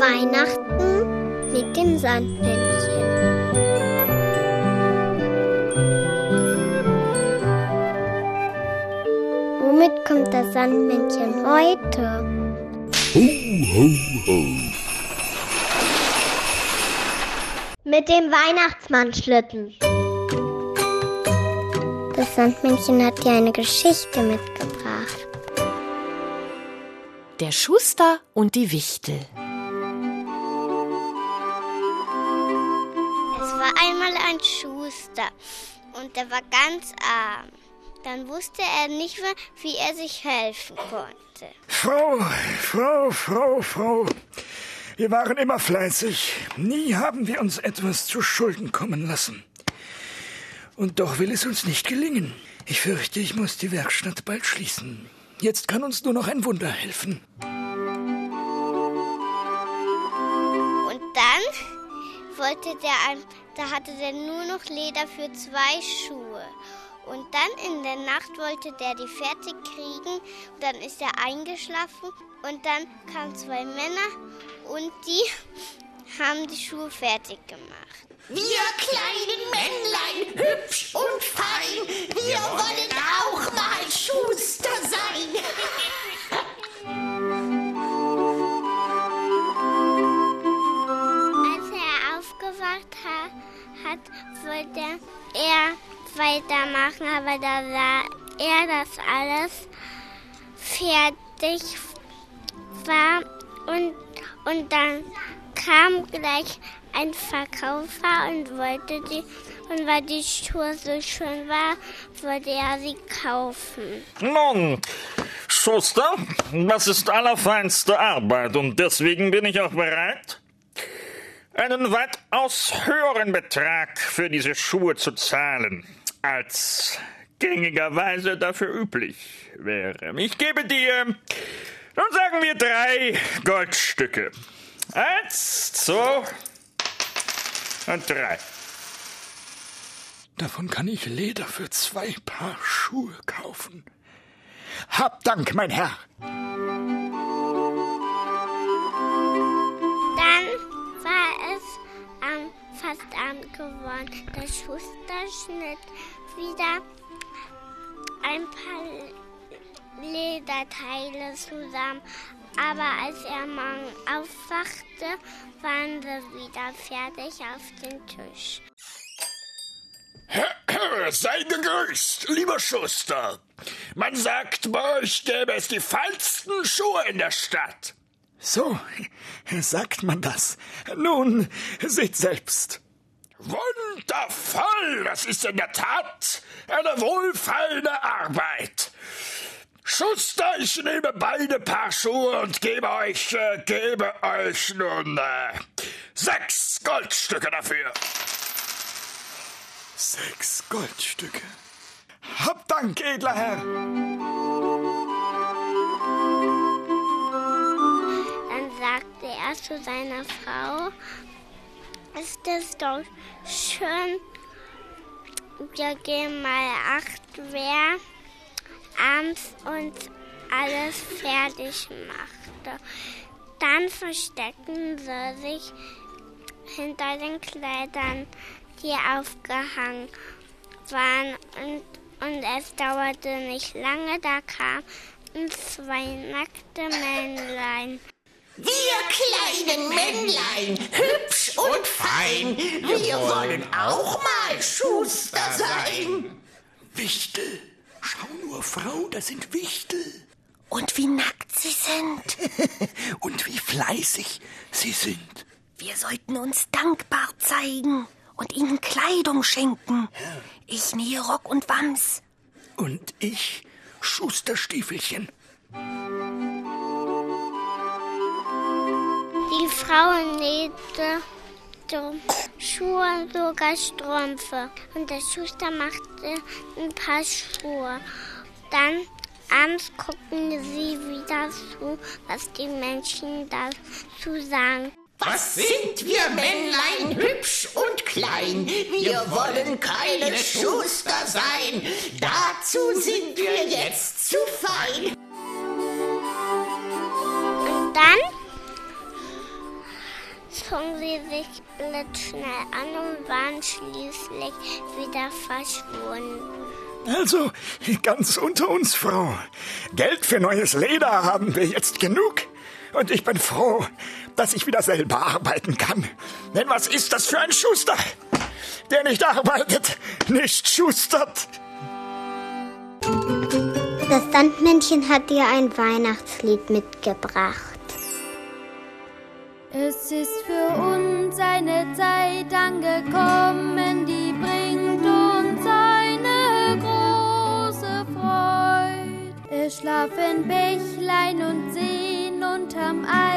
Weihnachten mit dem Sandmännchen. Womit kommt das Sandmännchen heute? Ho, ho, ho. Mit dem Weihnachtsmannschlitten. Das Sandmännchen hat dir eine Geschichte mitgebracht. Der Schuster und die Wichtel. Es war einmal ein Schuster und der war ganz arm. Dann wusste er nicht mehr, wie er sich helfen konnte. Frau, Frau, Frau, Frau. Wir waren immer fleißig. Nie haben wir uns etwas zu Schulden kommen lassen. Und doch will es uns nicht gelingen. Ich fürchte, ich muss die Werkstatt bald schließen. Jetzt kann uns nur noch ein Wunder helfen. Und dann wollte der ein, da hatte der nur noch Leder für zwei Schuhe. Und dann in der Nacht wollte der die fertig kriegen. Und dann ist er eingeschlafen. Und dann kamen zwei Männer und die haben die Schuhe fertig gemacht. Wir kleinen Männlein, hübsch und fein, wir wollen er weitermachen, aber da sah er, dass alles fertig war und, und dann kam gleich ein Verkäufer und wollte die und weil die Schuhe so schön war, wollte er sie kaufen. Nun, Schuster, das ist allerfeinste Arbeit und deswegen bin ich auch bereit, einen weitaus höheren Betrag für diese Schuhe zu zahlen, als gängigerweise dafür üblich wäre. Ich gebe dir, nun sagen wir drei Goldstücke. Eins, zwei und drei. Davon kann ich Leder für zwei Paar Schuhe kaufen. Hab Dank, mein Herr. Abend geworden. Der Schuster schnitt wieder ein paar Lederteile zusammen. Aber als er morgen aufwachte, waren sie wieder fertig auf dem Tisch. Sei gegrüßt, lieber Schuster. Man sagt, bei euch gäbe es die feinsten Schuhe in der Stadt. So, sagt man das. Nun, seht selbst. Wundervoll, das ist in der Tat eine wohlfeile Arbeit. Schuster, ich nehme beide Paar Schuhe und gebe euch, äh, gebe euch nun äh, sechs Goldstücke dafür. Sechs Goldstücke. Hab Dank, edler Herr. Dann sagte er zu seiner Frau, ist es doch schön, wir gehen mal acht, wer abends uns alles fertig machte. Dann versteckten sie sich hinter den Kleidern, die aufgehangen waren. Und, und es dauerte nicht lange, da kamen zwei nackte Männlein. Wir kleinen Männlein, hübsch und fein, wir wollen auch mal Schuster sein. Wichtel. Schau nur, Frau, das sind Wichtel. Und wie nackt sie sind. Und wie fleißig sie sind. Wir sollten uns dankbar zeigen und ihnen Kleidung schenken. Ich nähe Rock und Wams. Und ich Schusterstiefelchen. Die Frau nähte Schuhe sogar Strümpfe. Und der Schuster machte ein paar Schuhe. Dann abends guckten sie wieder zu, was die Menschen dazu sagen. Was sind wir Männlein, hübsch und klein? Wir wollen keine Schuster sein. Dazu sind wir jetzt zu fein. Sich blitzschnell an und waren schließlich wieder verschwunden. Also, ganz unter uns, Frau. Geld für neues Leder haben wir jetzt genug. Und ich bin froh, dass ich wieder selber arbeiten kann. Denn was ist das für ein Schuster? Der nicht arbeitet, nicht schustert. Das Sandmännchen hat dir ein Weihnachtslied mitgebracht. Es ist für uns eine Zeit angekommen, die bringt uns eine große Freude. Es schlafen Bächlein und Seen unterm Eise,